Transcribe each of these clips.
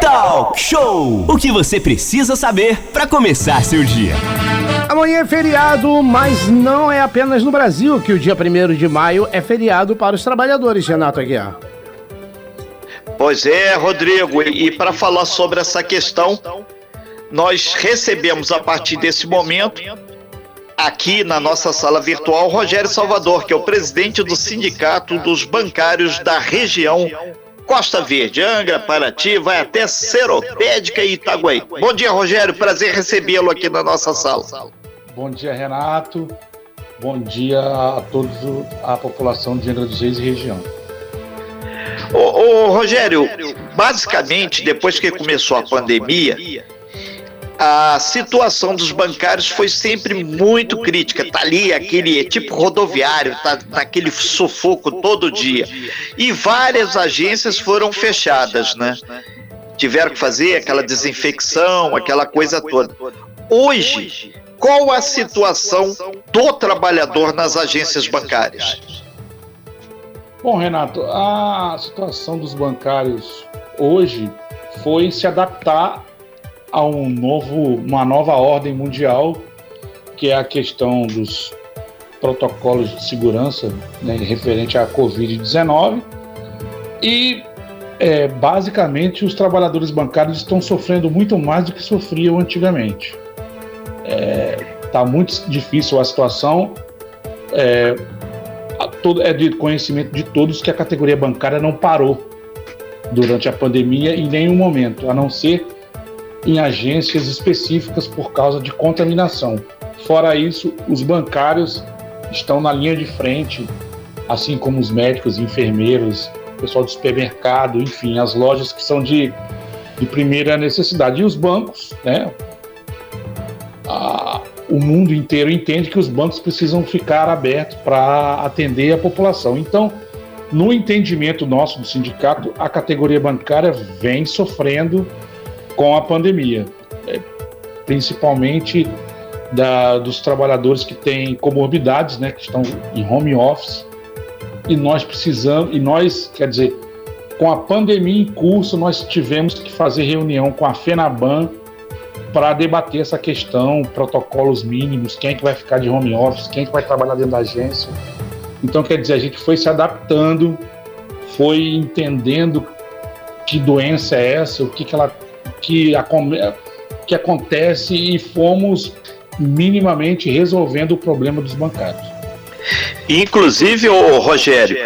Talk Show! O que você precisa saber para começar seu dia. Amanhã é feriado, mas não é apenas no Brasil que o dia 1 de maio é feriado para os trabalhadores, Renato Aguiar. Pois é, Rodrigo, e para falar sobre essa questão, nós recebemos a partir desse momento aqui na nossa sala virtual Rogério Salvador, que é o presidente do Sindicato dos Bancários da região Costa Verde, Angra, Paraty, vai até Seropédica e Itaguaí. Bom dia, Rogério, prazer recebê-lo aqui na nossa sala. Bom dia, Renato. Bom dia a todos a população de Angra dos Reis e região. Ô, ô, Rogério, basicamente, depois que começou a pandemia, a situação dos bancários foi sempre muito crítica. Tá ali aquele tipo rodoviário, tá naquele sufoco todo dia. E várias agências foram fechadas, né? Tiveram que fazer aquela desinfecção, aquela coisa toda. Hoje, qual a situação do trabalhador nas agências bancárias? Bom, Renato, a situação dos bancários hoje foi se adaptar a um novo, uma nova ordem mundial, que é a questão dos protocolos de segurança né, referente à Covid-19. E é, basicamente os trabalhadores bancários estão sofrendo muito mais do que sofriam antigamente. Está é, tá muito difícil a situação. É, é de conhecimento de todos que a categoria bancária não parou durante a pandemia em nenhum momento, a não ser em agências específicas por causa de contaminação. Fora isso, os bancários estão na linha de frente, assim como os médicos, enfermeiros, pessoal do supermercado, enfim, as lojas que são de, de primeira necessidade. E os bancos, né? O mundo inteiro entende que os bancos precisam ficar abertos para atender a população. Então, no entendimento nosso do sindicato, a categoria bancária vem sofrendo com a pandemia, é, principalmente da, dos trabalhadores que têm comorbidades, né, que estão em home office, e nós precisamos, e nós, quer dizer, com a pandemia em curso, nós tivemos que fazer reunião com a FENABAN para debater essa questão, protocolos mínimos, quem é que vai ficar de home office, quem é que vai trabalhar dentro da agência. Então, quer dizer, a gente foi se adaptando, foi entendendo que doença é essa, o que, que ela que, que acontece e fomos minimamente resolvendo o problema dos bancários. Inclusive, o Rogério,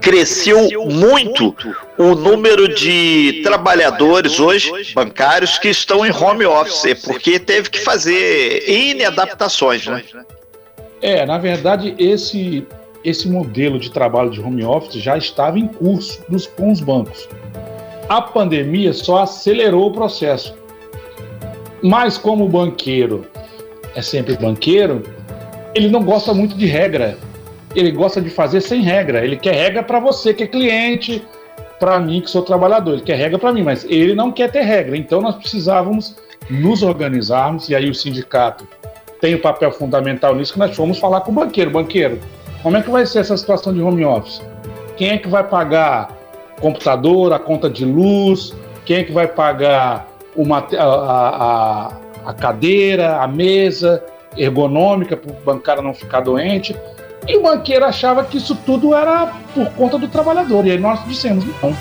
cresceu muito o número de trabalhadores hoje, bancários, que estão em home office, porque teve que fazer N adaptações, né? É, na verdade, esse, esse modelo de trabalho de home office já estava em curso nos, com os bancos a pandemia só acelerou o processo. Mas como o banqueiro é sempre banqueiro, ele não gosta muito de regra. Ele gosta de fazer sem regra. Ele quer regra para você que é cliente, para mim que sou trabalhador. Ele quer regra para mim, mas ele não quer ter regra. Então nós precisávamos nos organizarmos e aí o sindicato tem o um papel fundamental nisso que nós fomos falar com o banqueiro. Banqueiro, como é que vai ser essa situação de home office? Quem é que vai pagar computador, a conta de luz, quem é que vai pagar uma, a, a, a cadeira, a mesa ergonômica para o bancário não ficar doente. E o banqueiro achava que isso tudo era por conta do trabalhador. E aí nós dissemos, não.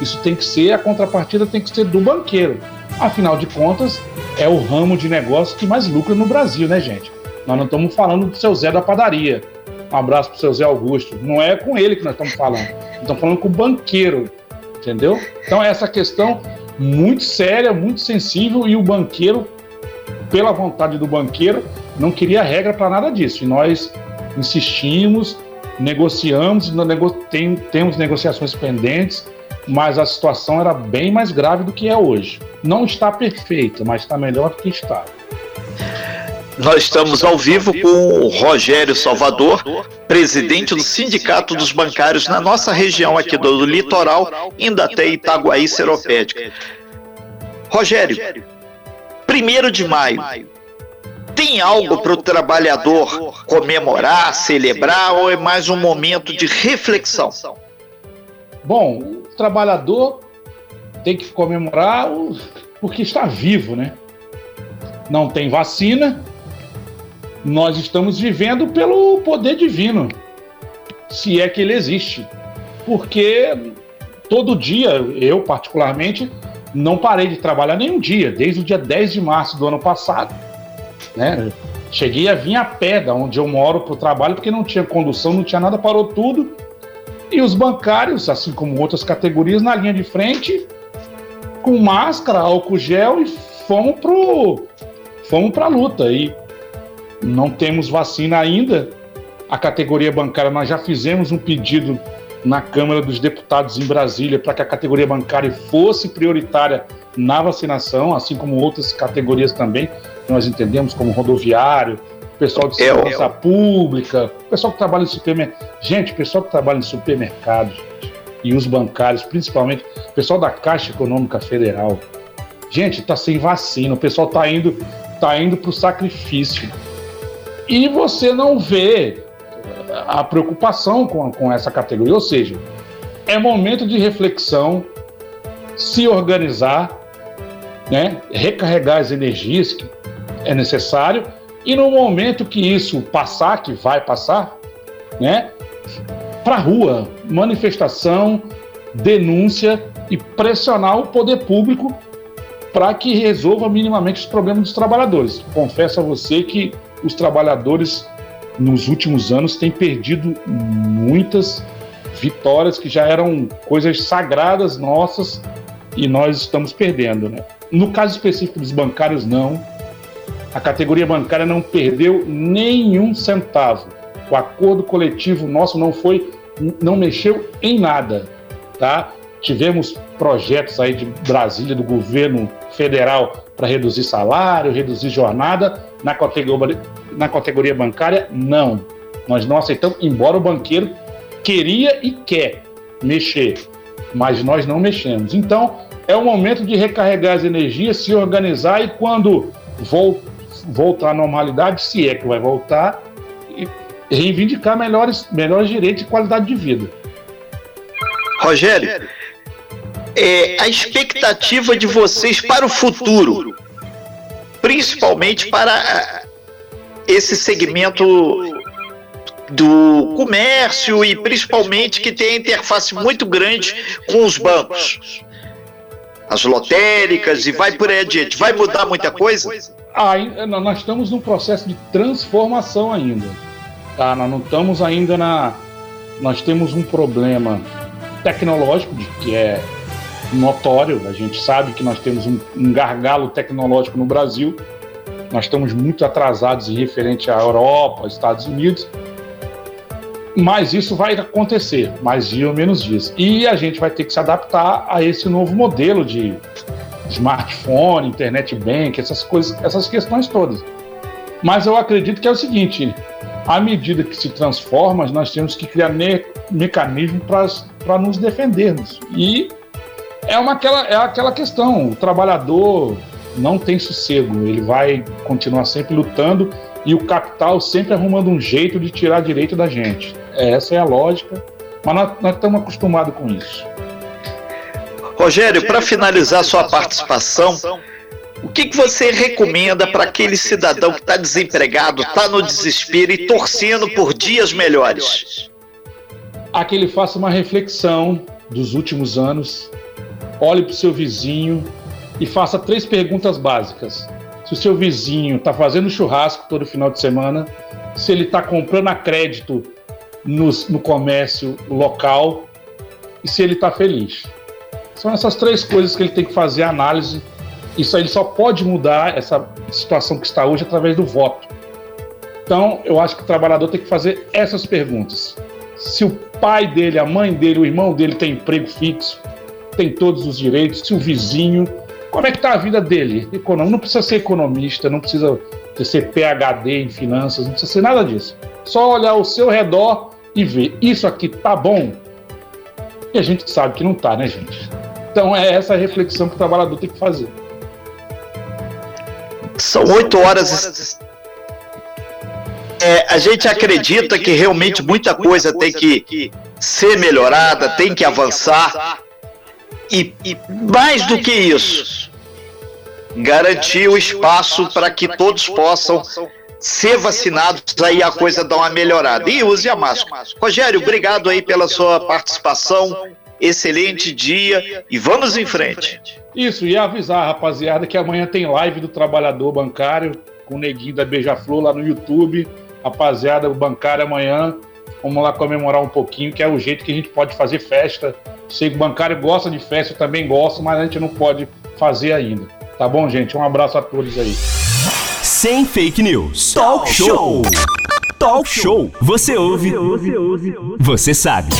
Isso tem que ser, a contrapartida tem que ser do banqueiro. Afinal de contas, é o ramo de negócio que mais lucra no Brasil, né, gente? Nós não estamos falando do seu Zé da padaria. Um abraço para o seu Zé Augusto. Não é com ele que nós estamos falando. Estamos falando com o banqueiro, entendeu? Então, essa questão muito séria, muito sensível, e o banqueiro, pela vontade do banqueiro, não queria regra para nada disso. E nós insistimos, negociamos, nego tem, temos negociações pendentes, mas a situação era bem mais grave do que é hoje. Não está perfeita, mas está melhor do que estava. Nós estamos ao vivo com o Rogério Salvador, presidente do Sindicato dos Bancários na nossa região aqui do litoral, indo até Itaguaí Seropédica. Rogério, primeiro de maio, tem algo para o trabalhador comemorar, celebrar ou é mais um momento de reflexão? Bom, o trabalhador tem que comemorar porque está vivo, né? Não tem vacina, nós estamos vivendo pelo poder divino, se é que ele existe. Porque todo dia, eu particularmente, não parei de trabalhar nenhum dia, desde o dia 10 de março do ano passado. Né? Cheguei a vir a pé da onde eu moro para o trabalho, porque não tinha condução, não tinha nada, parou tudo. E os bancários, assim como outras categorias, na linha de frente, com máscara, álcool gel e fomos pro fomos para a luta. E não temos vacina ainda. A categoria bancária, nós já fizemos um pedido na Câmara dos Deputados em Brasília para que a categoria bancária fosse prioritária na vacinação, assim como outras categorias também, que nós entendemos como rodoviário, pessoal de segurança pública, pessoal que trabalha em supermercado. Gente, pessoal que trabalha em supermercados e os bancários, principalmente, pessoal da Caixa Econômica Federal. Gente, está sem vacina, o pessoal está indo, tá indo para o sacrifício. E você não vê a preocupação com, com essa categoria. Ou seja, é momento de reflexão, se organizar, né, recarregar as energias que é necessário, e no momento que isso passar, que vai passar, né, para a rua, manifestação, denúncia e pressionar o poder público para que resolva minimamente os problemas dos trabalhadores. Confesso a você que os trabalhadores nos últimos anos têm perdido muitas vitórias que já eram coisas sagradas nossas e nós estamos perdendo, né? No caso específico dos bancários, não. A categoria bancária não perdeu nenhum centavo. O acordo coletivo nosso não foi, não mexeu em nada, tá? Tivemos projetos aí de Brasília, do governo federal, para reduzir salário, reduzir jornada. Na categoria, na categoria bancária, não. Nós não aceitamos, embora o banqueiro queria e quer mexer, mas nós não mexemos. Então, é o momento de recarregar as energias, se organizar e quando voltar à normalidade, se é que vai voltar, reivindicar melhores, melhores direitos e qualidade de vida. Rogério, é, a expectativa de vocês para o futuro, principalmente para esse segmento do comércio e principalmente que tem interface muito grande com os bancos, as lotéricas e vai por aí adiante. Vai mudar muita coisa? Ah, nós estamos num processo de transformação ainda. Tá? Nós não estamos ainda na. Nós temos um problema tecnológico de, que é notório. A gente sabe que nós temos um, um gargalo tecnológico no Brasil. Nós estamos muito atrasados em referente à Europa, Estados Unidos. Mas isso vai acontecer, mais dia ou menos dias. E a gente vai ter que se adaptar a esse novo modelo de smartphone, internet bank, essas coisas, essas questões todas. Mas eu acredito que é o seguinte: à medida que se transforma, nós temos que criar me mecanismos para nos defendermos. E é, uma, aquela, é aquela questão: o trabalhador não tem sossego, ele vai continuar sempre lutando e o capital sempre arrumando um jeito de tirar direito da gente. Essa é a lógica, mas nós, nós estamos acostumados com isso. Rogério, para finalizar sua participação, o que, que você recomenda para aquele cidadão que está desempregado, está no desespero e torcendo por dias melhores? A que ele faça uma reflexão dos últimos anos, olhe para o seu vizinho e faça três perguntas básicas. Se o seu vizinho está fazendo churrasco todo final de semana, se ele está comprando a crédito no, comércio local e se ele está feliz. São essas três coisas que ele tem que fazer a análise. Isso aí ele só pode mudar essa situação que está hoje através do voto. Então, eu acho que o trabalhador tem que fazer essas perguntas. Se o pai dele, a mãe dele, o irmão dele tem emprego fixo, tem todos os direitos, se o vizinho, como é que está a vida dele? Econômico, não precisa ser economista, não precisa ser PhD em finanças, não precisa ser nada disso. Só olhar ao seu redor e ver, isso aqui tá bom? E a gente sabe que não tá, né, gente? Então é essa reflexão que o trabalhador tem que fazer. São oito horas. É, a gente acredita que realmente muita coisa tem que ser melhorada, tem que avançar. E, e mais do que isso, garantir o espaço para que todos possam ser vacinados, aí a coisa dá uma melhorada. E use a máscara. Rogério, obrigado aí pela sua participação. Excelente dia e vamos em frente. Isso, e avisar, rapaziada, que amanhã tem live do trabalhador bancário com o neguinho da Beija-Flor lá no YouTube. Rapaziada, o bancário amanhã. Vamos lá comemorar um pouquinho, que é o jeito que a gente pode fazer festa. Sei que o bancário gosta de festa, eu também gosto, mas a gente não pode fazer ainda. Tá bom, gente? Um abraço a todos aí. Sem fake news. Talk show. Talk show. Você ouve. Você sabe.